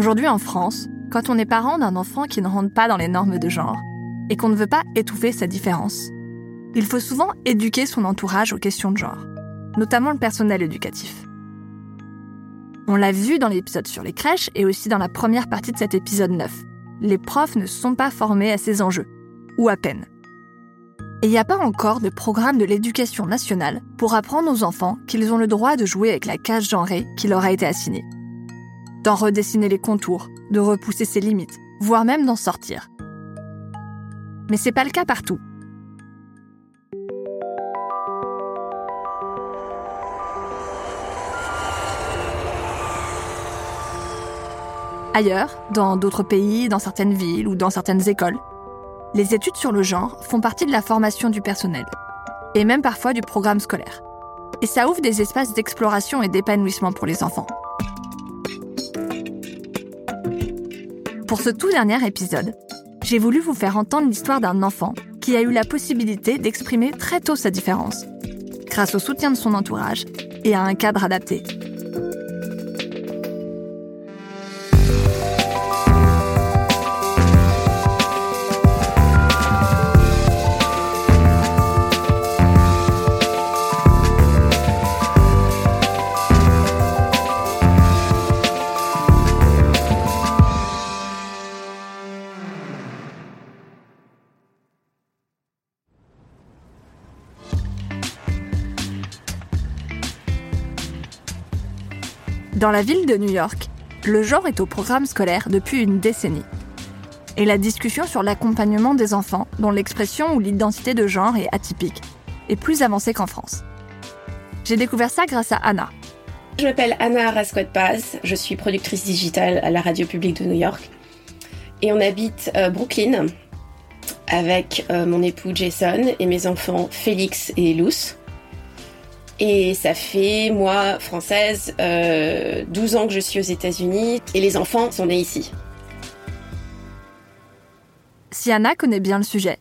Aujourd'hui en France, quand on est parent d'un enfant qui ne rentre pas dans les normes de genre et qu'on ne veut pas étouffer sa différence, il faut souvent éduquer son entourage aux questions de genre, notamment le personnel éducatif. On l'a vu dans l'épisode sur les crèches et aussi dans la première partie de cet épisode 9. Les profs ne sont pas formés à ces enjeux, ou à peine. Et il n'y a pas encore de programme de l'éducation nationale pour apprendre aux enfants qu'ils ont le droit de jouer avec la cage genrée qui leur a été assignée. D'en redessiner les contours, de repousser ses limites, voire même d'en sortir. Mais c'est pas le cas partout. Ailleurs, dans d'autres pays, dans certaines villes ou dans certaines écoles, les études sur le genre font partie de la formation du personnel, et même parfois du programme scolaire. Et ça ouvre des espaces d'exploration et d'épanouissement pour les enfants. Pour ce tout dernier épisode, j'ai voulu vous faire entendre l'histoire d'un enfant qui a eu la possibilité d'exprimer très tôt sa différence, grâce au soutien de son entourage et à un cadre adapté. Dans la ville de New York, le genre est au programme scolaire depuis une décennie. Et la discussion sur l'accompagnement des enfants, dont l'expression ou l'identité de genre est atypique, est plus avancée qu'en France. J'ai découvert ça grâce à Anna. Je m'appelle Anna Rasquet-Paz, je suis productrice digitale à la radio publique de New York. Et on habite euh, Brooklyn avec euh, mon époux Jason et mes enfants Félix et Luce. Et ça fait, moi, française, euh, 12 ans que je suis aux États-Unis et les enfants sont nés ici. Si Anna connaît bien le sujet,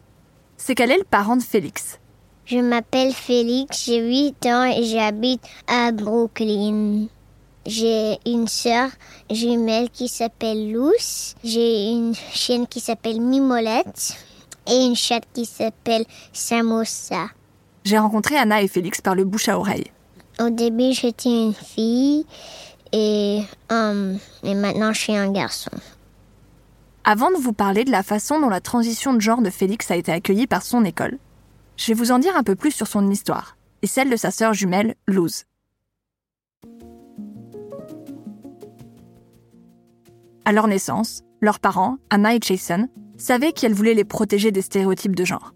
c'est qu'elle est le parent de Félix. Je m'appelle Félix, j'ai 8 ans et j'habite à Brooklyn. J'ai une sœur jumelle qui s'appelle Luce. J'ai une chienne qui s'appelle Mimolette et une chatte qui s'appelle Samosa. J'ai rencontré Anna et Félix par le bouche à oreille. Au début, j'étais une fille et, euh, et maintenant, je suis un garçon. Avant de vous parler de la façon dont la transition de genre de Félix a été accueillie par son école, je vais vous en dire un peu plus sur son histoire et celle de sa sœur jumelle, Luz. À leur naissance, leurs parents, Anna et Jason, savaient qu'elles voulaient les protéger des stéréotypes de genre.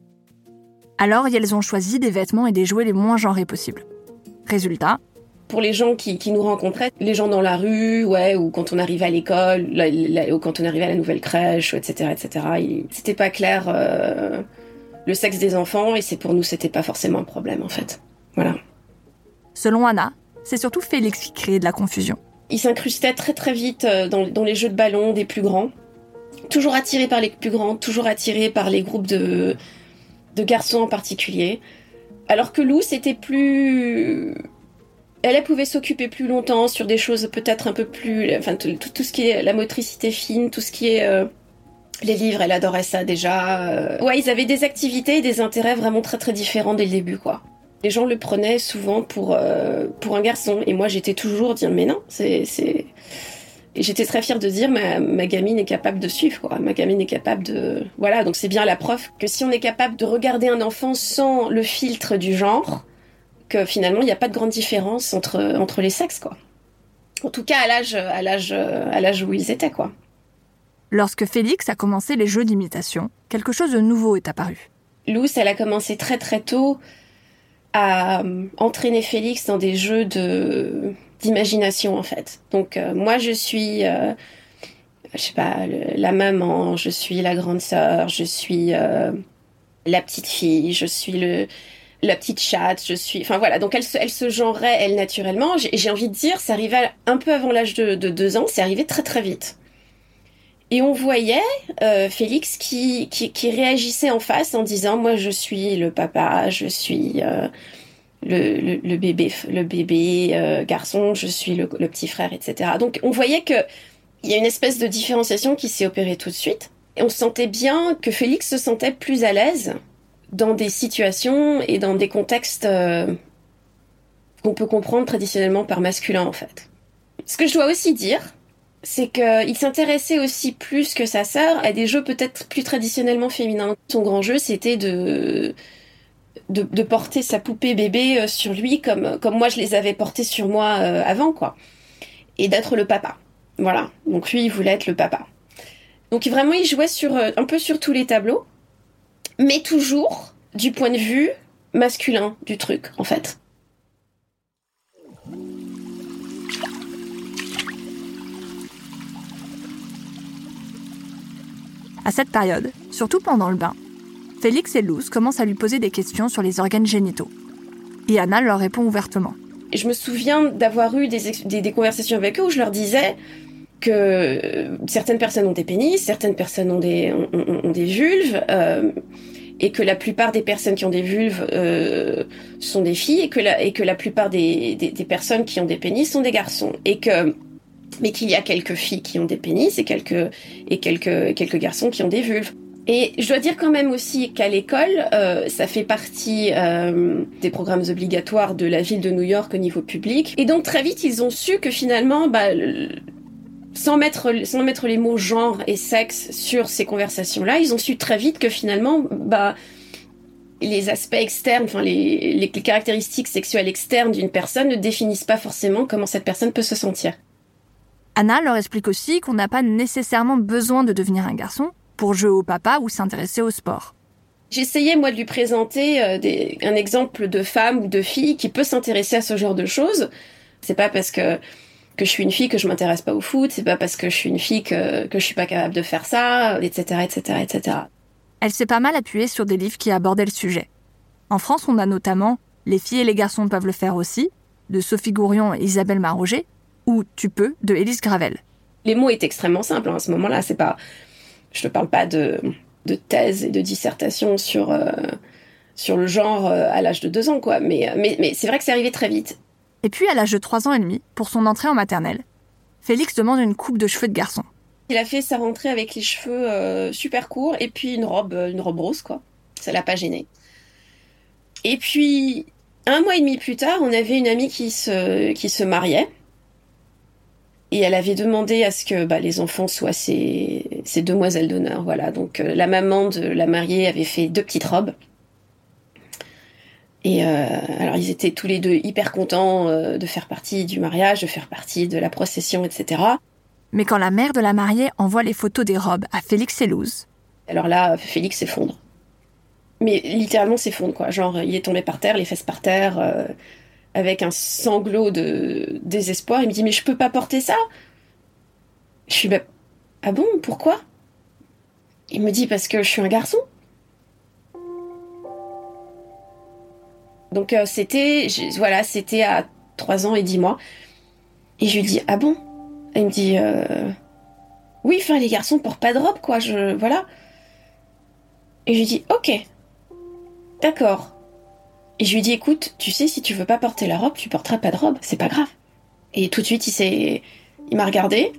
Alors, elles ont choisi des vêtements et des jouets les moins genrés possibles. Résultat, Pour les gens qui, qui nous rencontraient, les gens dans la rue, ouais, ou quand on arrivait à l'école, ou quand on arrivait à la nouvelle crèche, etc., etc., c'était pas clair euh, le sexe des enfants et c'est pour nous c'était pas forcément un problème en fait. Voilà. selon Anna, c'est surtout Félix qui créait de la confusion. Il s'incrustait très très vite euh, dans, dans les jeux de ballon des plus grands. Toujours attiré par les plus grands, toujours attiré par les groupes de, de garçons en particulier. Alors que Lou, c'était plus... Elle, elle pouvait s'occuper plus longtemps sur des choses peut-être un peu plus... Enfin, tout, ce qui est la motricité fine, tout ce qui est... euh, les livres, elle adorait ça déjà. euh. Ouais, ils avaient des activités et des intérêts vraiment très très différents dès le début, quoi. Les gens le prenaient souvent pour, euh, pour un garçon. Et moi, j'étais toujours dire, mais non, c'est... Et j'étais très fière de dire, ma, ma gamine est capable de suivre, quoi. Ma gamine est capable de... Voilà, donc c'est bien la preuve que si on est capable de regarder un enfant sans le filtre du genre, que finalement, il n'y a pas de grande différence entre, entre les sexes, quoi. En tout cas, à l'âge, à l'âge, à l'âge où ils étaient, quoi. Lorsque Félix a commencé les jeux d'imitation, quelque chose de nouveau est apparu. Luce, elle a commencé très très tôt à euh, entraîner Félix dans des jeux de d'imagination en fait. Donc euh, moi je suis euh, je sais pas la maman, je suis la grande sœur, je suis la petite fille, je suis le la petite chatte, je suis enfin voilà, donc elle se elle se genrait elle naturellement, j'ai envie de dire ça arrivait un peu avant l'âge de, de deux ans, c'est arrivé très très vite. Et on voyait euh, Félix qui, qui, réagissait en face en disant moi je suis le papa, je suis euh, le, bébé le bébé euh, garçon, je suis le, petit frère, etc. Donc on voyait que il y a une espèce de différenciation qui s'est opérée tout de suite. Et on sentait bien que Félix se sentait plus à l'aise dans des situations et dans des contextes qu'on peut comprendre traditionnellement par masculin en fait. Ce que je dois aussi dire, c'est qu'il s'intéressait aussi plus que sa sœur à des jeux peut-être plus traditionnellement féminins. Son grand jeu, c'était de, de, porter sa poupée bébé euh, sur lui comme, comme moi je les avais portées sur moi euh, avant, quoi. Et d'être le papa. Voilà. Donc lui, il voulait être le papa. Donc vraiment, il jouait sur, euh, un peu sur tous les tableaux, mais toujours du point de vue masculin du truc, en fait. À cette période, surtout pendant le bain, Félix et Luz commencent à lui poser des questions sur les organes génitaux. Et Anna leur répond ouvertement. Je me souviens d'avoir eu des, conversations avec eux où je leur disais que certaines personnes ont des pénis, certaines personnes ont des, vulves, euh, et que la plupart des personnes qui ont des vulves euh, sont des filles, et que la, plupart des, personnes qui ont des pénis sont des garçons. Et que mais qu'il y a quelques filles qui ont des pénis et quelques garçons qui ont des vulves. Et je dois dire quand même aussi qu'à l'école, euh, ça fait partie euh, des programmes obligatoires de la ville de New York au niveau public. Et donc très vite, ils ont su que finalement, bah, sans mettre, sans mettre les mots genre et sexe sur ces conversations-là, ils ont su très vite que finalement, bah, les aspects externes, enfin les, les caractéristiques sexuelles externes d'une personne ne définissent pas forcément comment cette personne peut se sentir. Anna leur explique aussi qu'on n'a pas nécessairement besoin de devenir un garçon pour jouer au papa ou s'intéresser au sport. J'essayais moi de lui présenter euh, un exemple de femme ou de fille qui peut s'intéresser à ce genre de choses. C'est pas parce que que je suis une fille que je m'intéresse pas au foot, c'est pas parce que je suis une fille que, que je suis pas capable de faire ça, etc., etc., etc. Elle s'est pas mal appuyée sur des livres qui abordaient le sujet. En France, on a notamment Les filles et les garçons peuvent le faire aussi, de Sophie Gourion et Isabelle Maroger, ou Tu peux de Élise Gravel. Les mots étaient extrêmement simples hein, à ce moment-là. C'est pas, je ne parle pas de, de thèse et de dissertation sur euh, sur le genre euh, à l'âge de deux ans, quoi. Mais, mais, mais c'est vrai que c'est arrivé très vite. Et puis à l'âge de trois ans et demi, pour son entrée en maternelle, Félix demande une coupe de cheveux de garçon. Il a fait sa rentrée avec les cheveux euh, super courts et puis une robe, une robe rose, quoi. Ça l'a pas gêné. Et puis un mois et demi plus tard, on avait une amie qui se qui se mariait et elle avait demandé à ce que bah, les enfants soient ses, demoiselles d'honneur. Voilà. Donc euh, la maman de la mariée avait fait deux petites robes. Et euh, alors ils étaient tous les deux hyper contents euh, de faire partie du mariage, de faire partie de la procession, etc. Mais quand la mère de la mariée envoie les photos des robes à Félix et Luz... Alors là, Félix s'effondre. Mais littéralement s'effondre, quoi. Genre, il est tombé par terre, les fesses par terre avec un sanglot de désespoir. Il me dit mais je peux pas porter ça. Je suis bah, ah bon pourquoi? Il me dit parce que je suis un garçon. Donc euh, c'était voilà c'était à 3 ans et 10 mois et je lui dis ah bon? Il me dit euh, oui enfin les garçons portent pas de robe quoi je voilà et je lui dis ok d'accord et je lui dis écoute, tu sais, si tu veux pas porter la robe, tu porteras pas de robe, c'est pas grave. Et tout de suite, il s'est, il m'a regardé,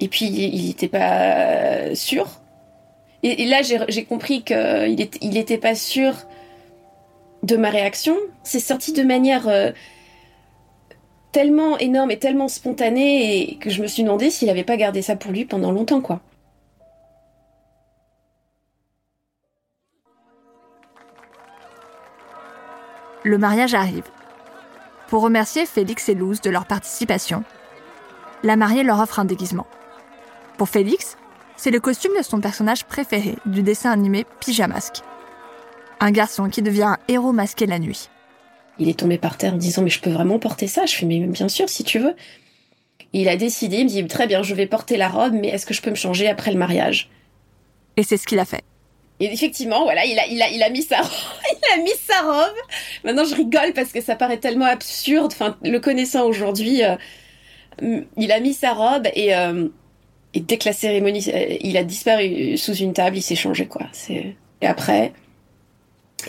et puis il était pas sûr. Et, là, j'ai compris qu'il était, il était pas sûr de ma réaction. C'est sorti de manière euh, tellement énorme et tellement spontanée et que je me suis demandé s'il avait pas gardé ça pour lui pendant longtemps, quoi. Le mariage arrive. Pour remercier Félix et Luz de leur participation, la mariée leur offre un déguisement. Pour Félix, c'est le costume de son personnage préféré du dessin animé Pyjamasque. Un garçon qui devient un héros masqué la nuit. Il est tombé par terre en disant mais je peux vraiment porter ça? Je fais mais bien sûr si tu veux. il a décidé, il me dit très bien, je vais porter la robe, mais est-ce que je peux me changer après le mariage? Et c'est ce qu'il a fait. Et effectivement, voilà, il a, il a, il a mis sa, il a mis sa robe. Maintenant, je rigole parce que ça paraît tellement absurde. Enfin, le connaissant aujourd'hui, euh, il a mis sa robe et, euh, et dès que la cérémonie, euh, il a disparu sous une table, il s'est changé quoi. C'est et après,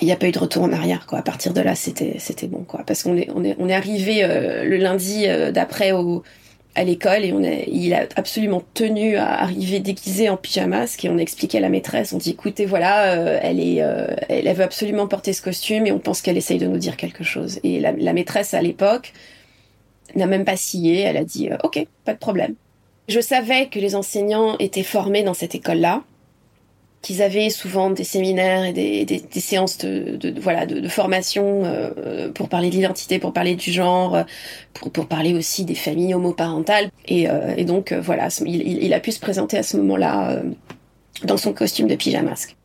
il n'y a pas eu de retour en arrière quoi. À partir de là, c'était, c'était bon quoi, parce qu'on est, on est, on est arrivé le lundi d'après au à l'école et on il a absolument tenu à arriver déguisé en pyjamas et on a expliqué à la maîtresse, on dit écoutez voilà, euh, elle est, euh, elle, veut absolument porter ce costume et on pense qu'elle essaye de nous dire quelque chose. Et la, maîtresse à l'époque n'a même pas scié, elle a dit euh, ok, pas de problème. Je savais que les enseignants étaient formés dans cette école-là qu'ils avaient souvent des séminaires et des, séances de, voilà de, formation euh, pour parler de l'identité, pour parler du genre, pour, pour parler aussi des familles homoparentales. Et, euh, donc euh, voilà, il, il, a pu se présenter à ce moment-là dans son costume de pyjamasque.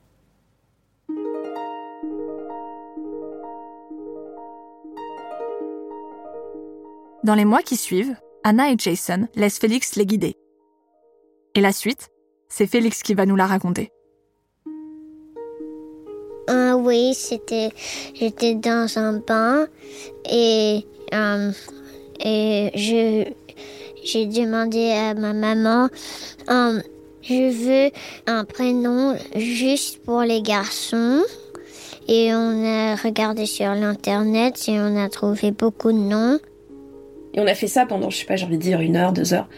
Dans les mois qui suivent, Anna et Jason laissent Félix les guider. Et la suite, c'est Félix qui va nous la raconter. Oui, c'était, j'étais dans un bain et, euh, et je, j'ai demandé à ma maman, euh, je veux un prénom juste pour les garçons. Et on a regardé sur l'internet et on a trouvé beaucoup de noms. Et on a fait ça pendant, je sais pas, j'ai envie de dire une heure, deux heures.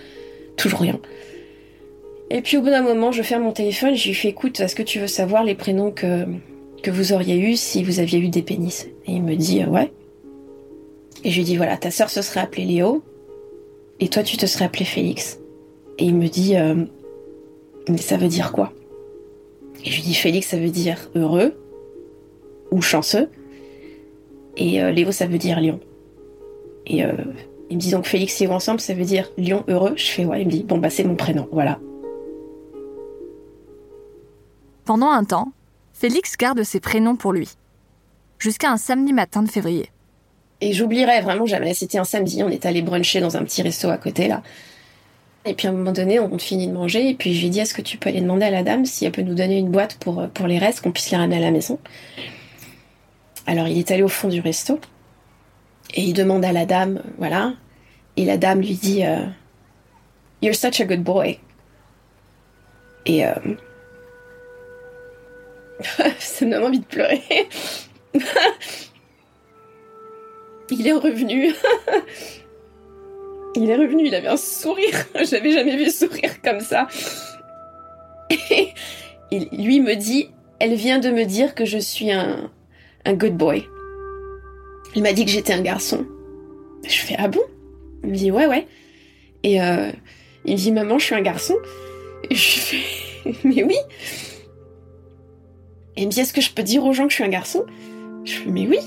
Toujours rien. Et puis au bout d'un moment, je ferme mon téléphone, je lui fais écoute, est-ce que tu veux savoir les prénoms que, que vous auriez eu si vous aviez eu des pénis. Et il me dit, euh, ouais. Et je lui dis, voilà, ta sœur se serait appelée Léo, et toi tu te serais appelé Félix. Et il me dit, euh, mais ça veut dire quoi? Et je lui dis, Félix, ça veut dire heureux, ou chanceux, et euh, Léo, ça veut dire lion. Et il me dit donc Félix et Léo ensemble, ça veut dire lion heureux? Je fais ouais, il me dit, bon bah c'est mon prénom, voilà. Pendant un temps, Félix garde ses prénoms pour lui. Jusqu'à un samedi matin de février. Et j'oublierai vraiment jamais. C'était un samedi, on est allé bruncher dans un petit resto à côté là. Et puis à un moment donné, on finit de manger et puis je lui dis est-ce que tu peux aller demander à la dame si elle peut nous donner une boîte pour, pour les restes, qu'on puisse les ramener à la maison? Alors il est allé au fond du resto et il demande à la dame, voilà. Et la dame lui dit euh, You're such a good boy. Et euh, ça me donne envie de pleurer. il est revenu. il est revenu, il avait un sourire. J'avais jamais vu sourire comme ça. Et lui me dit, elle vient de me dire que je suis un, good boy. Il m'a dit que j'étais un garçon. Je fais ah bon? Il me dit ouais ouais. Et euh, il me dit maman je suis un garçon. Et je fais mais oui. Et il me dit, est-ce que je peux dire aux gens que je suis un garçon? Je fais, mais oui.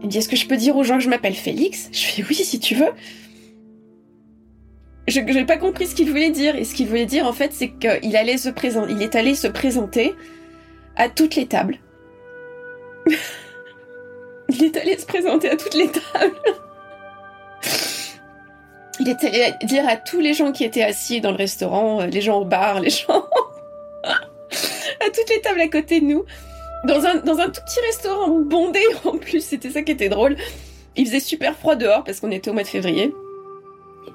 Il me dit, est-ce que je peux dire aux gens que je m'appelle Félix? Je fais, oui, si tu veux. Je n'ai pas compris ce qu'il voulait dire. Et ce qu'il voulait dire, en fait, c'est qu'il allait se présenter, il est allé se présenter à toutes les tables. il est allé se présenter à toutes les tables. il est allé dire à tous les gens qui étaient assis dans le restaurant, euh, les gens au bar, les gens à toutes les tables à côté de nous. Dans un, dans un tout petit restaurant bondé en plus, c'était ça qui était drôle. Il faisait super froid dehors parce qu'on était au mois de février.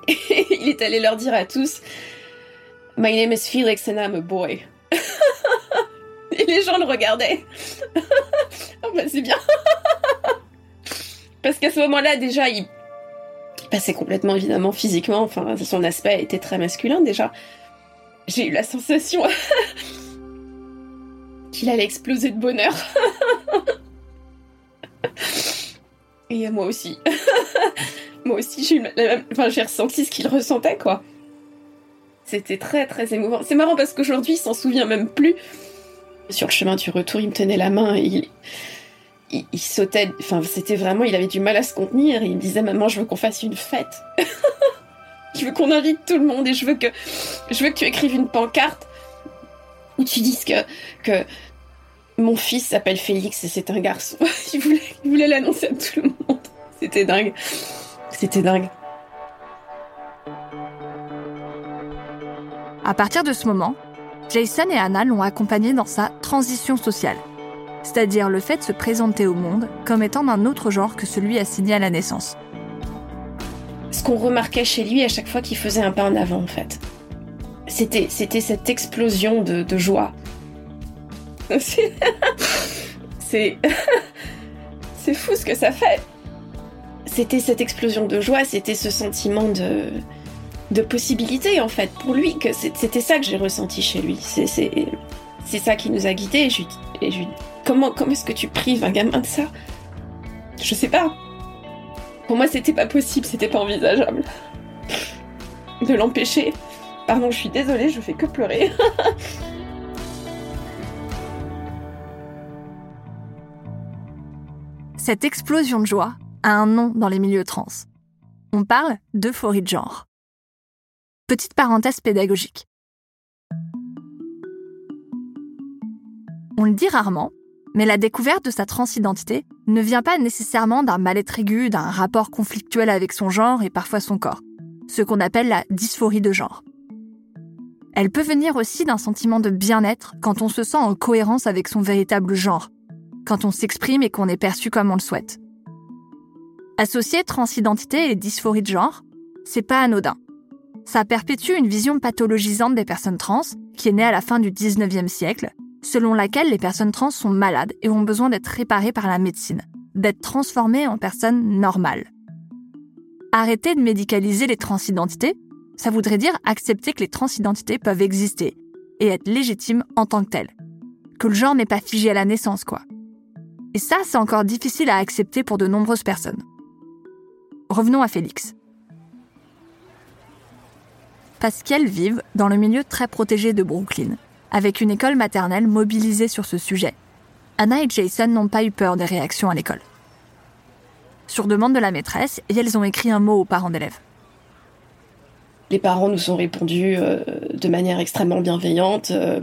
Et il est allé leur dire à tous My name is Felix and I'm a boy. Et les gens le regardaient. oh bah c'est bien. parce qu'à ce moment-là, déjà, il passait complètement évidemment physiquement. Enfin, son aspect était très masculin déjà. J'ai eu la sensation qu'il allait exploser de bonheur. Et moi aussi. moi aussi, j'ai enfin, j'ai ressenti ce qu'il ressentait, quoi. C'était très, très émouvant. C'est marrant parce qu'aujourd'hui, il s'en souvient même plus. Sur le chemin du retour, il me tenait la main et il, sautait. Enfin, c'était vraiment, il avait du mal à se contenir. Il me disait, maman, je veux qu'on fasse une fête. je veux qu'on invite tout le monde et je veux que tu écrives une pancarte où tu dises que, que mon fils s'appelle Félix et c'est un garçon. il voulait l'annoncer à tout le monde. C'était dingue. C'était dingue. À partir de ce moment, Jason et Anna l'ont accompagné dans sa transition sociale, c'est-à-dire le fait de se présenter au monde comme étant d'un autre genre que celui assigné à la naissance. Ce qu'on remarquait chez lui à chaque fois qu'il faisait un pas en avant, en fait, c'était, c'était cette explosion de, joie. C'est, c'est, c'est fou ce que ça fait. C'était cette explosion de joie, c'était ce sentiment de, de possibilité en fait pour lui que c'était ça que j'ai ressenti chez lui. C'est ça qui nous a guidés. Et je, et je, comment comment est-ce que tu prives un gamin de ça? Je sais pas. Pour moi, c'était pas possible, c'était pas envisageable de l'empêcher. Pardon, je suis désolée, je fais que pleurer. Cette explosion de joie a un nom dans les milieux trans. On parle d'euphorie de genre. Petite parenthèse pédagogique. On le dit rarement, mais la découverte de sa transidentité ne vient pas nécessairement d'un mal-être aigu, d'un rapport conflictuel avec son genre et parfois son corps, ce qu'on appelle la dysphorie de genre. Elle peut venir aussi d'un sentiment de bien-être quand on se sent en cohérence avec son véritable genre, quand on s'exprime et qu'on est perçu comme on le souhaite. Associer transidentité et dysphorie de genre, c'est pas anodin ça perpétue une vision pathologisante des personnes trans qui est née à la fin du 19e siècle, selon laquelle les personnes trans sont malades et ont besoin d'être réparées par la médecine, d'être transformées en personnes normales. Arrêter de médicaliser les transidentités, ça voudrait dire accepter que les transidentités peuvent exister et être légitimes en tant que telles. Que le genre n'est pas figé à la naissance, quoi. Et ça, c'est encore difficile à accepter pour de nombreuses personnes. Revenons à Félix qu'elles vivent dans le milieu très protégé de Brooklyn, avec une école maternelle mobilisée sur ce sujet. Anna et Jason n'ont pas eu peur des réactions à l'école. Sur demande de la maîtresse, elles ont écrit un mot aux parents d'élèves. Les parents nous ont répondu euh, de manière extrêmement bienveillante. Euh,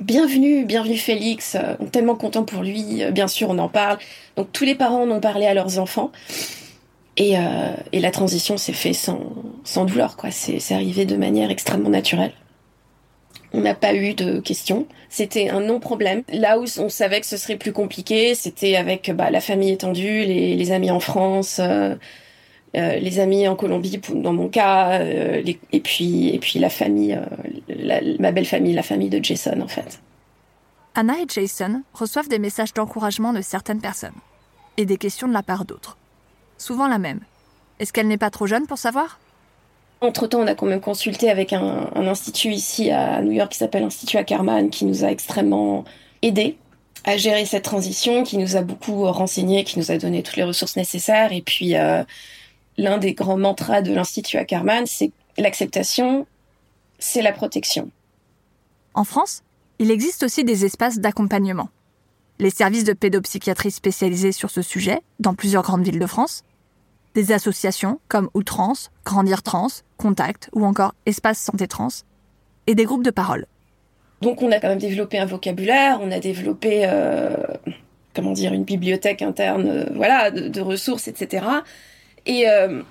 bienvenue, bienvenue Félix, euh, tellement content pour lui, bien sûr on en parle. Donc tous les parents en ont parlé à leurs enfants. Et, euh, et la transition s'est faite sans, sans douleur, quoi. C'est arrivé de manière extrêmement naturelle. On n'a pas eu de questions. C'était un non-problème. Là où on savait que ce serait plus compliqué, c'était avec bah, la famille étendue, les, les amis en France, euh, euh, les amis en Colombie, dans mon cas, euh, les, et puis et puis la famille, euh, la, ma belle famille, la famille de Jason en fait. Anna et Jason reçoivent des messages d'encouragement de certaines personnes et des questions de la part d'autres souvent la même. Est-ce qu'elle n'est pas trop jeune pour savoir? Entre-temps, on a quand même consulté avec un, institut ici à New York qui s'appelle l'Institut Ackerman, qui nous a extrêmement aidés à gérer cette transition, qui nous a beaucoup renseigné, qui nous a donné toutes les ressources nécessaires. Et puis, euh, l'un des grands mantras de l'Institut Ackerman, c'est l'acceptation, c'est la protection. En France, il existe aussi des espaces d'accompagnement les services de pédopsychiatrie spécialisés sur ce sujet dans plusieurs grandes villes de France, des associations comme Outrance, Grandir Trans, Contact ou encore Espace Santé Trans, et des groupes de parole. Donc on a quand même développé un vocabulaire, on a développé, euh, comment dire, une bibliothèque interne, euh, voilà, de, ressources, etc. Et, euh,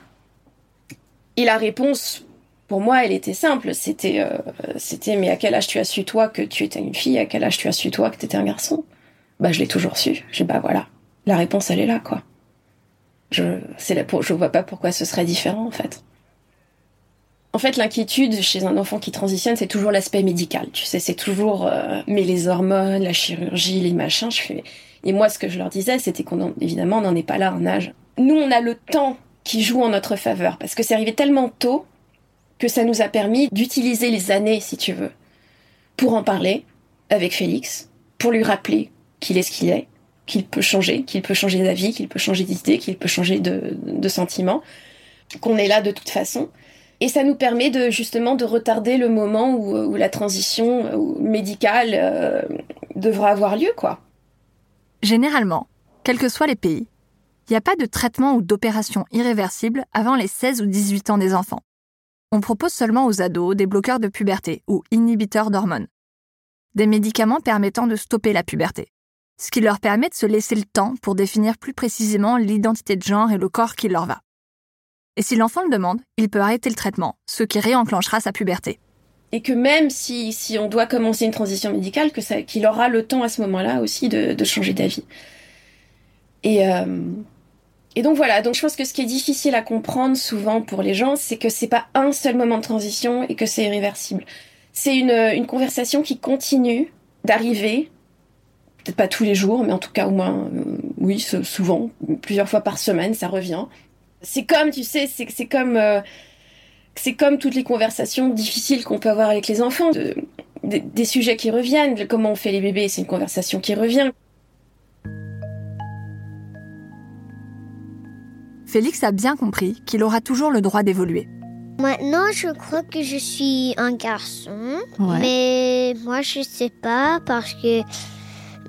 et la réponse, pour moi, elle était simple. C'était, c'était, mais à quel âge tu as su toi que tu étais une fille? À quel âge tu as su toi que tu étais un garçon? Bah je l'ai toujours su. J'ai bah voilà, la réponse elle est là quoi. Je c'est je vois pas pourquoi ce serait différent en fait. En fait, l'inquiétude chez un enfant qui transitionne, c'est toujours l'aspect médical. Tu sais, c'est toujours euh, mais les hormones, la chirurgie, les machins. Je fais et moi ce que je leur disais, c'était qu'on évidemment on n'en est pas là en âge. Nous on a le temps qui joue en notre faveur parce que c'est arrivé tellement tôt que ça nous a permis d'utiliser les années, si tu veux, pour en parler avec Félix, pour lui rappeler qu'il est ce qu'il est, qu'il peut changer, qu'il peut changer d'avis, qu'il peut changer d'idée, qu'il peut changer de, sentiment, qu'on est là de toute façon. Et ça nous permet de justement de retarder le moment où, où la transition euh, médicale euh, devra avoir lieu, quoi. Généralement, quels que soient les pays, il n'y a pas de traitement ou d'opération irréversible avant les 16 ou 18 ans des enfants. On propose seulement aux ados des bloqueurs de puberté ou inhibiteurs d'hormones. Des médicaments permettant de stopper la puberté ce qui leur permet de se laisser le temps pour définir plus précisément l'identité de genre et le corps qui leur va. Et si l'enfant le demande, il peut arrêter le traitement, ce qui réenclenchera sa puberté. Et que même si, on doit commencer une transition médicale, qu'il aura le temps à ce moment-là aussi de, de changer d'avis. Et, euh, et donc voilà, donc je pense que ce qui est difficile à comprendre souvent pour les gens, c'est que c'est pas un seul moment de transition et que c'est irréversible. C'est une, une conversation qui continue d'arriver, peut-être pas tous les jours, mais en tout cas au moins, euh, oui, souvent, plusieurs fois par semaine, ça revient. C'est comme, tu sais, c'est, comme, euh, c'est comme toutes les conversations difficiles qu'on peut avoir avec les enfants, de, des, des sujets qui reviennent, comment on fait les bébés, c'est une conversation qui revient. Félix a bien compris qu'il aura toujours le droit d'évoluer. Maintenant, je crois que je suis un garçon, Ouais. mais moi, je sais pas parce que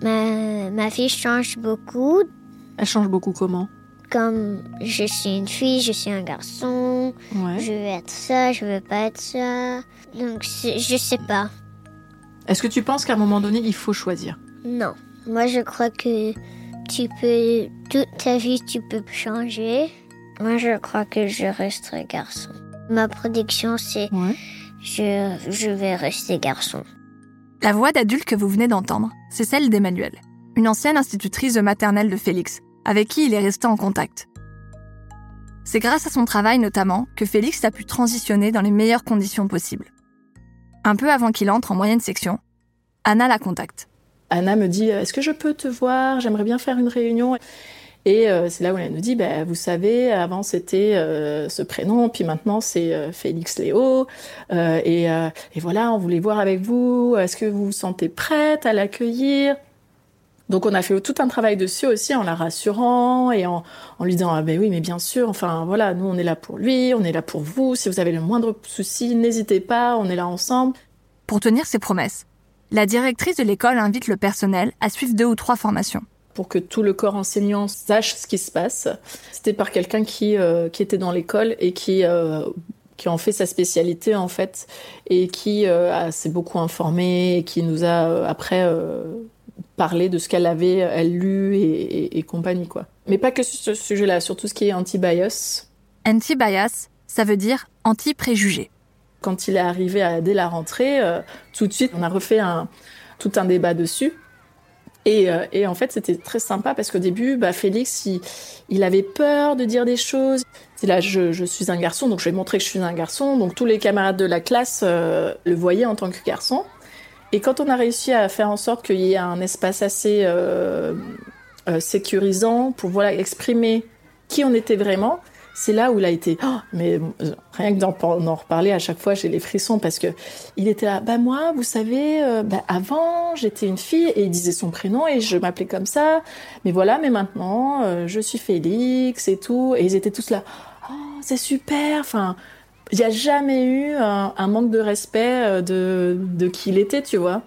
ma, ma vie change beaucoup. Elle change beaucoup comment? Comme je suis une fille, je suis un garçon, Ouais. je veux être ça, je veux pas être ça. Donc, je sais pas. Est-ce que tu penses qu'à un moment donné, il faut choisir? Non. Moi, je crois que tu peux, toute ta vie, tu peux changer. Moi, je crois que je resterai garçon. Ma prédiction, c'est Ouais. je, je vais rester garçon. La voix d'adulte que vous venez d'entendre, c'est celle d'Emmanuel, une ancienne institutrice de maternelle de Félix, avec qui il est resté en contact. C'est grâce à son travail notamment que Félix a pu transitionner dans les meilleures conditions possibles. Un peu avant qu'il entre en moyenne section, Anna la contacte. Anna me dit Est-ce que je peux te voir? J'aimerais bien faire une réunion. Et euh, c'est là où elle nous dit bah, Vous savez, avant c'était euh, ce prénom, puis maintenant c'est euh, Félix Léo. Euh, et, euh, et voilà, on voulait voir avec vous. Est-ce que vous vous sentez prête à l'accueillir? Donc on a fait tout un travail dessus aussi en la rassurant et en, en lui disant ah ben oui mais bien sûr enfin voilà nous on est là pour lui on est là pour vous si vous avez le moindre souci n'hésitez pas on est là ensemble Pour tenir ses promesses, la directrice de l'école invite le personnel à suivre deux ou trois formations. pour que tout le corps enseignant sache ce qui se passe. C'était par quelqu'un qui, euh, qui était dans l'école et qui, euh, qui en fait sa spécialité en fait et qui euh, s'est beaucoup informé et qui nous a après parlé de ce qu'elle avait elle lu et, et- et compagnie quoi. Mais pas que sur ce sujet-là, sur tout ce qui est anti-bias. Anti-bias, ça veut dire anti-préjugé. Quand il est arrivé dès la rentrée, euh, tout de suite on a refait tout un débat dessus. Et, euh, et en fait, c'était très sympa parce qu'au début, bah, Félix, il, avait peur de dire des choses. C'est là, je, je suis un garçon, donc je vais montrer que je suis un garçon. Donc tous les camarades de la classe euh, le voyaient en tant que garçon. Et quand on a réussi à faire en sorte qu'il y ait un espace assez sécurisant pour voilà exprimer qui on était vraiment, c'est là où il a été. Oh, mais euh, rien que d'en par- d'en reparler à chaque fois, j'ai les frissons parce que il était là. Bah moi, vous savez, euh, bah, avant j'étais une fille et il disait son prénom et je m'appelais comme ça. Mais voilà, mais maintenant euh, je suis Félix et tout. Et ils étaient tous là. Oh, c'est super. Enfin, il n'y a jamais eu un, manque de respect de, de qui il était, tu vois.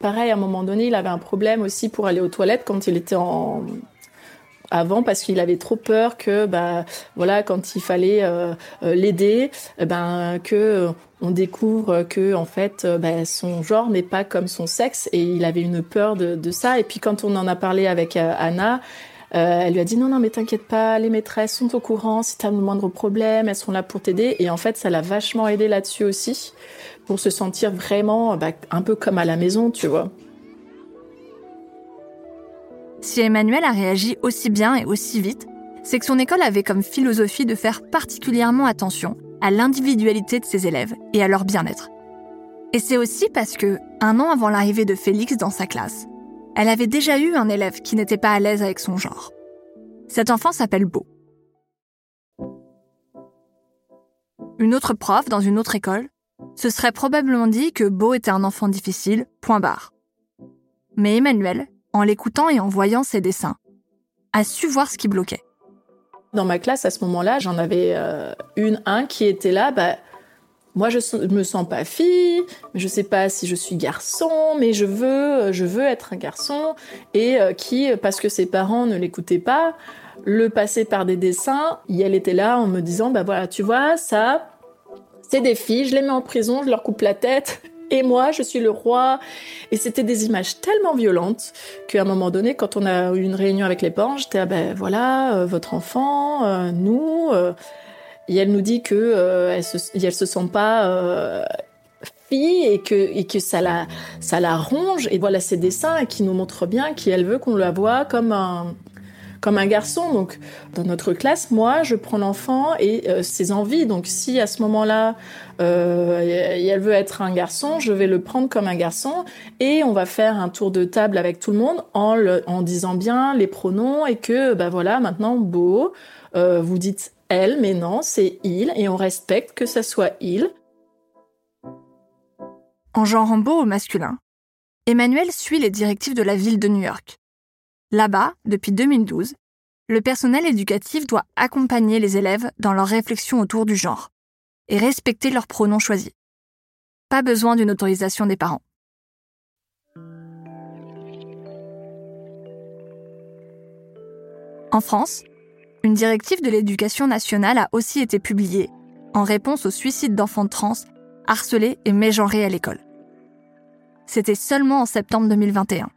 Pareil, à un moment donné, il avait un problème aussi pour aller aux toilettes quand il était en avant parce qu'il avait trop peur que bah voilà quand il fallait euh, euh, l'aider eh ben que euh, on découvre que en fait euh, bah, son genre n'est pas comme son sexe et il avait une peur de, de ça. Et puis quand on en a parlé avec Anna elle lui a dit non non mais t'inquiète pas les maîtresses sont au courant si t'as le moindre problème elles sont là pour t'aider. Et en fait ça l'a vachement aidé là-dessus aussi pour se sentir vraiment bah, un peu comme à la maison tu vois Si Emmanuel a réagi aussi bien et aussi vite, c'est que son école avait comme philosophie de faire particulièrement attention à l'individualité de ses élèves et à leur bien-être. Et c'est aussi parce que, un an avant l'arrivée de Félix dans sa classe, elle avait déjà eu un élève qui n'était pas à l'aise avec son genre. Cet enfant s'appelle Beau. Une autre prof dans une autre école se serait probablement dit que Beau était un enfant difficile, point barre. Mais Emmanuel, en l'écoutant et en voyant ses dessins, a su voir ce qui bloquait? Dans ma classe, à ce moment-là, j'en avais euh, une, un qui était là, bah, moi je, je me sens pas fille, mais je sais pas si je suis garçon, mais je veux, euh, je veux être un garçon, et euh, qui, parce que ses parents ne l'écoutaient pas, le passait par des dessins, et elle était là en me disant, bah voilà, tu vois, ça, c'est des filles, je les mets en prison, je leur coupe la tête. Et moi, je suis le roi. Et c'était des images tellement violentes qu'à un moment donné, quand on a eu une réunion avec les parents, j'étais, ah ben voilà, euh, votre enfant, euh, nous. Euh, et elle nous dit que elle, se, elle se sent pas fille et que et que ça la ça la ronge. Et voilà ces dessins qui nous montrent bien qu'elle veut qu'on la voit comme un comme un garçon. Donc, dans notre classe, moi, je prends l'enfant et euh, ses envies. Donc, si à ce moment-là, euh, elle veut être un garçon, je vais le prendre comme un garçon et on va faire un tour de table avec tout le monde en, en disant bien les pronoms et que, bah voilà, maintenant, beau, euh, vous dites elle, mais non, c'est il et on respecte que ça soit il. En genre beau au masculin, Emmanuel suit les directives de la ville de New York. Là-bas, depuis 2012, le personnel éducatif doit accompagner les élèves dans leur réflexion autour du genre et respecter leurs pronoms choisis. Pas besoin d'une autorisation des parents. En France, une directive de l'éducation nationale a aussi été publiée en réponse au suicide d'enfants trans harcelés et mégenrés à l'école. C'était seulement en septembre 2021.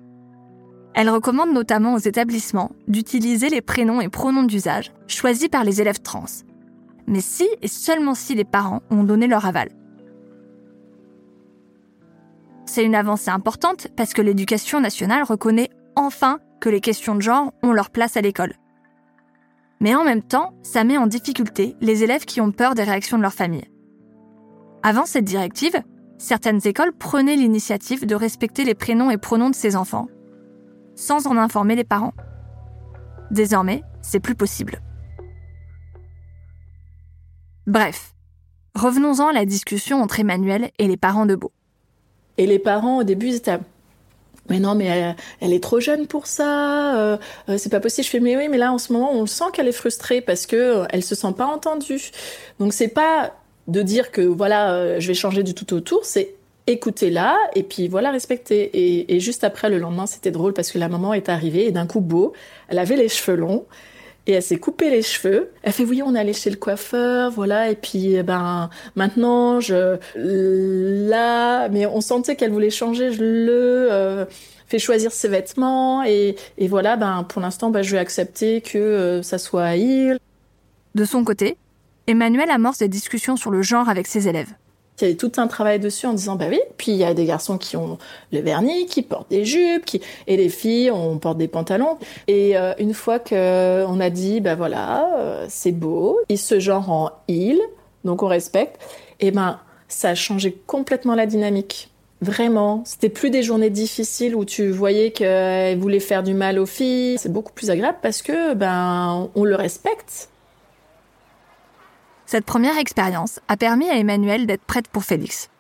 Elle recommande notamment aux établissements d'utiliser les prénoms et pronoms d'usage choisis par les élèves trans, mais si et seulement si les parents ont donné leur aval. C'est une avancée importante parce que l'éducation nationale reconnaît enfin que les questions de genre ont leur place à l'école. Mais en même temps, ça met en difficulté les élèves qui ont peur des réactions de leur famille. Avant cette directive, certaines écoles prenaient l'initiative de respecter les prénoms et pronoms de ses enfants sans en informer les parents. Désormais, c'est plus possible. Bref, revenons-en à la discussion entre Emmanuel et les parents de Beau. Et les parents, au début, ils étaient mais non, mais elle, est trop jeune pour ça. Euh, euh, c'est pas possible. Je fais mais oui, mais là en ce moment, on sent qu'elle est frustrée parce que euh, elle se sent pas entendue. Donc c'est pas de dire que voilà, je vais changer du tout autour. C'est écoutez-la et puis voilà, respectez. Et, juste après, le lendemain, c'était drôle parce que la maman est arrivée et d'un coup, beau, elle avait les cheveux longs et elle s'est coupé les cheveux. Elle fait oui, on est allé chez le coiffeur, voilà. Et puis eh ben maintenant, je là, mais on sentait qu'elle voulait changer. Je le euh, fais choisir ses vêtements et, voilà. Ben pour l'instant, ben, je vais accepter que euh, ça soit à il. De son côté, Emmanuel amorce des discussions sur le genre avec ses élèves. Il y a tout un travail dessus en disant bah oui, puis il y a des garçons qui ont le vernis, qui portent des jupes, qui et les filles on porte des pantalons. Et euh, une fois que on a dit bah voilà, euh, c'est beau, ils se genre en il, donc on respecte. Et ben ça a changé complètement la dynamique. Vraiment, c'était plus des journées difficiles où tu voyais qu'elles voulaient faire du mal aux filles. C'est beaucoup plus agréable parce que ben on le respecte. Cette première expérience a permis à Emmanuel d'être prête pour Félix.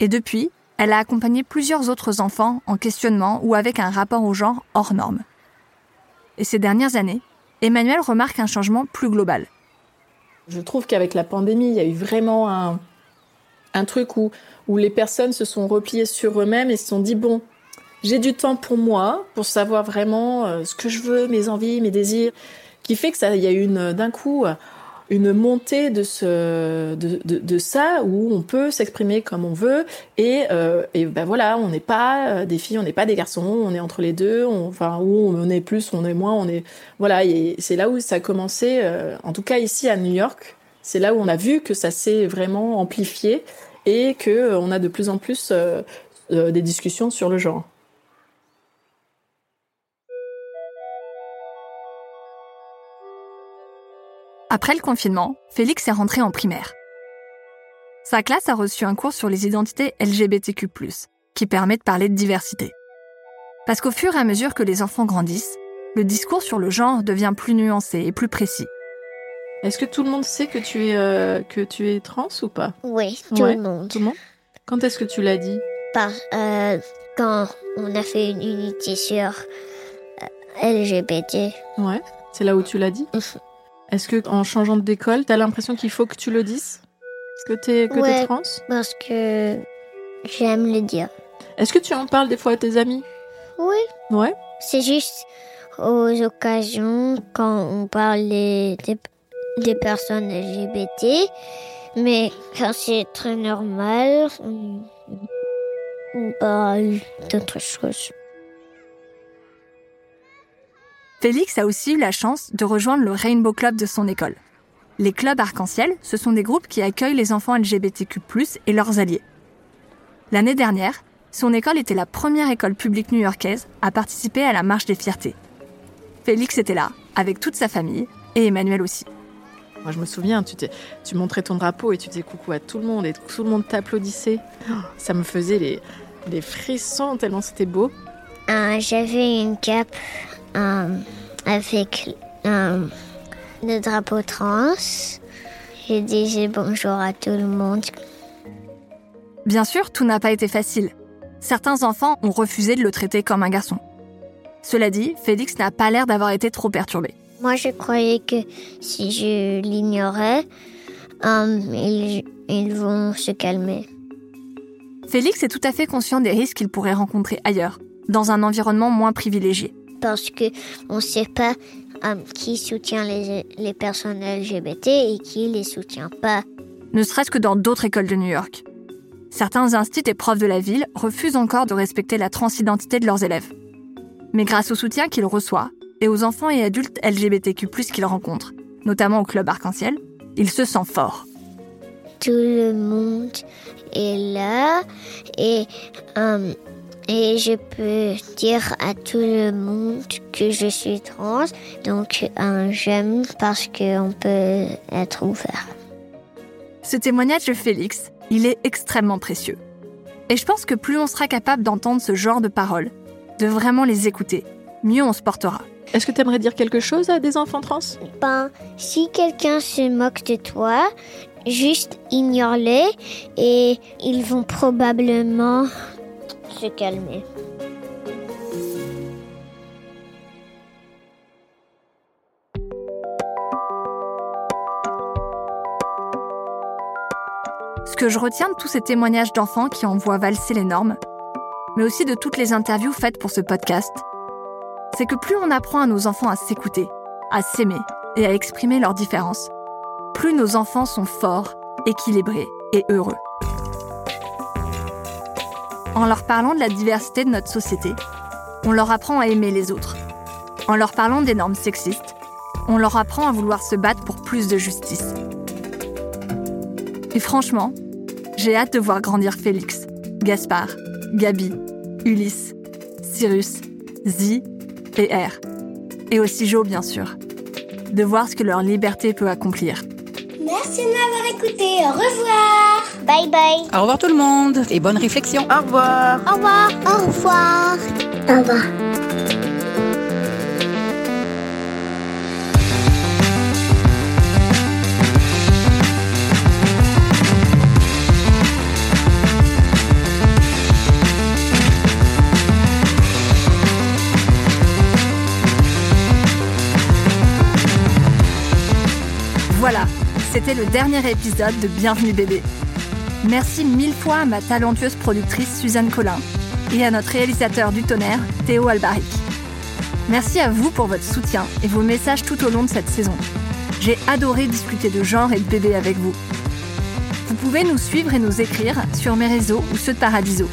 Et depuis, elle a accompagné plusieurs autres enfants en questionnement ou avec un rapport au genre hors norme. Et ces dernières années, Emmanuel remarque un changement plus global. Je trouve qu'avec la pandémie, il y a eu vraiment un, un truc où, où les personnes se sont repliées sur eux-mêmes et se sont dit, bon, j'ai du temps pour moi, pour savoir vraiment euh, ce que je veux, mes envies, mes désirs, qui fait que ça, il y a eu d'un coup, une montée de ce de, de, de ça où on peut s'exprimer comme on veut et euh, et ben voilà on n'est pas euh, des filles on n'est pas des garçons on est entre les deux on, enfin où on est plus on est moins on est voilà et c'est là où ça a commencé euh, en tout cas ici à New York c'est là où on a vu que ça s'est vraiment amplifié et que euh, on a de plus en plus des discussions sur le genre Après le confinement, Félix est rentré en primaire. Sa classe a reçu un cours sur les identités LGBTQ, qui permet de parler de diversité. Parce qu'au fur et à mesure que les enfants grandissent, le discours sur le genre devient plus nuancé et plus précis. Est-ce que tout le monde sait que tu es, euh, que tu es trans ou pas? Oui, tout le monde. Tout le monde? Quand est-ce que tu l'as dit? Par, euh, Quand on a fait une unité sur euh, LGBT. Ouais, c'est là où tu l'as dit? Mhm. Est-ce que en changeant d'école, t'as l'impression qu'il faut que tu le dises? Que t'es que es trans? Parce que j'aime le dire. Est-ce que tu en parles des fois à tes amis? Oui. Ouais. C'est juste aux occasions quand on parle des, des, personnes LGBT, mais quand c'est très normal, Bah, d'autres choses. Félix a aussi eu la chance de rejoindre le Rainbow Club de son école. Les clubs arc-en-ciel, ce sont des groupes qui accueillent les enfants LGBTQ+, et leurs alliés. L'année dernière, son école était la première école publique new-yorkaise à participer à la Marche des Fiertés. Félix était là, avec toute sa famille, et Emmanuel aussi. Moi, je me souviens, tu, tu montrais ton drapeau et tu disais coucou à tout le monde et tout le monde t'applaudissait. Ça me faisait les, les frissons tellement c'était beau. Euh, J'avais une cape euh, avec euh, le drapeau trans. Je disais bonjour à tout le monde. Bien sûr, tout n'a pas été facile. Certains enfants ont refusé de le traiter comme un garçon. Cela dit, Félix n'a pas l'air d'avoir été trop perturbé. Moi, je croyais que si je l'ignorais, euh, ils, ils vont se calmer. Félix est tout à fait conscient des risques qu'il pourrait rencontrer ailleurs, dans un environnement moins privilégié. Parce que on ne sait pas euh, qui soutient les, les personnes LGBT et qui les soutient pas. Ne serait-ce que dans d'autres écoles de New York. Certains instituts et profs de la ville refusent encore de respecter la transidentité de leurs élèves. Mais grâce au soutien qu'il reçoit et aux enfants et adultes LGBTQ+ qu'il rencontre, notamment au club Arc-en-Ciel, il se sent fort. Tout le monde est là et, euh, et je peux dire à tout le monde que je suis trans. Donc euh, j'aime parce qu'on peut être ouvert. Ce témoignage de Félix, il est extrêmement précieux. Et je pense que plus on sera capable d'entendre ce genre de paroles, de vraiment les écouter, mieux on se portera. Est-ce que tu aimerais dire quelque chose à des enfants trans? Ben, si quelqu'un se moque de toi, juste ignore-les et ils vont probablement Ce que je retiens de tous ces témoignages d'enfants qui envoient valser les normes, mais aussi de toutes les interviews faites pour ce podcast, c'est que plus on apprend à nos enfants à s'écouter, à s'aimer et à exprimer leurs différences, plus nos enfants sont forts, équilibrés et heureux. En leur parlant de la diversité de notre société, on leur apprend à aimer les autres. En leur parlant des normes sexistes, on leur apprend à vouloir se battre pour plus de justice. Et franchement, j'ai hâte de voir grandir Félix, Gaspard, Gabi, Ulysse, Cyrus, Zi et R. Et aussi Jo, bien sûr. De voir ce que leur liberté peut accomplir. Merci de m'avoir écouté. Au revoir. Bye bye. Au revoir tout le monde et bonne réflexion. Au revoir Au revoir. Au revoir. Au revoir. Voilà, c'était le dernier épisode de Bienvenue bébé. Merci mille fois à ma talentueuse productrice Suzanne Collin et à notre réalisateur du tonnerre, Théo Albaric. Merci à vous pour votre soutien et vos messages tout au long de cette saison. J'ai adoré discuter de genre et de bébé avec vous. Vous pouvez nous suivre et nous écrire sur mes réseaux ou ceux de Paradiso.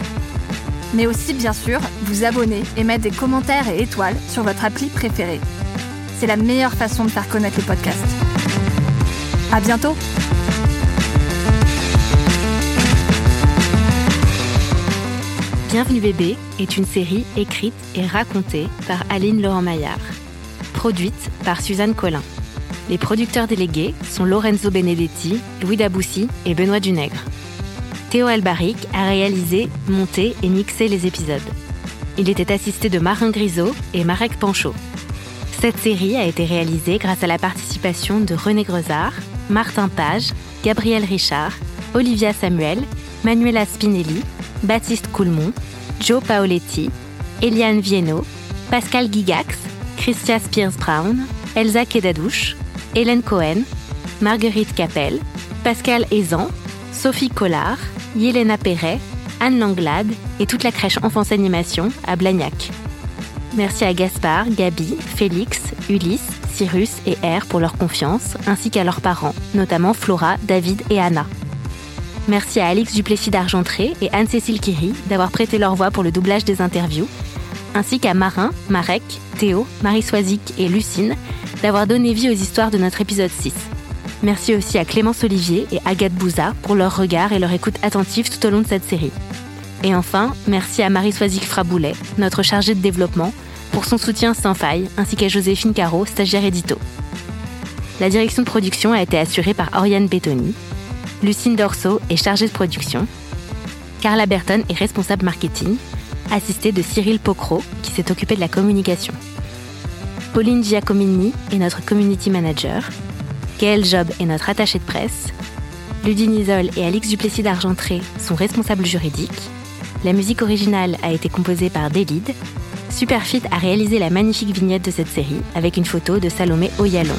Mais aussi, bien sûr, vous abonner et mettre des commentaires et étoiles sur votre appli préférée. C'est la meilleure façon de faire connaître le podcast. À bientôt! Bienvenue bébé est une série écrite et racontée par Aline Laurent-Maillard, produite par Suzanne Collin. Les producteurs délégués sont Lorenzo Benedetti, Louis Daboussi et Benoît Dunègre. Théo Albaric a réalisé, monté et mixé les épisodes. Il était assisté de Marin Grisot et Marek Panchaud. Cette série a été réalisée grâce à la participation de René Grezard, Martin Page, Gabriel Richard, Olivia Samuel, Manuela Spinelli, Baptiste Coulmont, Joe Paoletti, Eliane Viennot, Pascal Gigax, Christia Spears-Brown, Elsa Kedadouche, Hélène Cohen, Marguerite Capel, Pascal Aizan, Sophie Collard, Yelena Perret, Anne Langlade et toute la crèche Enfance Animation à Blagnac. Merci à Gaspard, Gabi, Félix, Ulysse, Cyrus et R pour leur confiance, ainsi qu'à leurs parents, notamment Flora, David et Anna. Merci à Alix Duplessis d'Argentré et Anne-Cécile Kiri d'avoir prêté leur voix pour le doublage des interviews, ainsi qu'à Marin, Marek, Théo, Marie Soisic et Lucine d'avoir donné vie aux histoires de notre épisode 6. Merci aussi à Clémence Olivier et Agathe Bouza pour leur regard et leur écoute attentive tout au long de cette série. Et enfin, merci à Marie Soisic Fraboulet, notre chargée de développement, pour son soutien sans faille, ainsi qu'à Joséphine Caro, stagiaire édito. La direction de production a été assurée par Oriane Bettoni. Lucine Dorso est chargée de production. Carla Berton est responsable marketing, assistée de Cyril Pocro, qui s'est occupé de la communication. Pauline Giacomini est notre community manager. Gaël Job est notre attaché de presse. Ludine Isol et Alix Duplessis d'Argentré sont responsables juridiques. La musique originale a été composée par Delide. Superfit a réalisé la magnifique vignette de cette série avec une photo de Salomé Oyalon.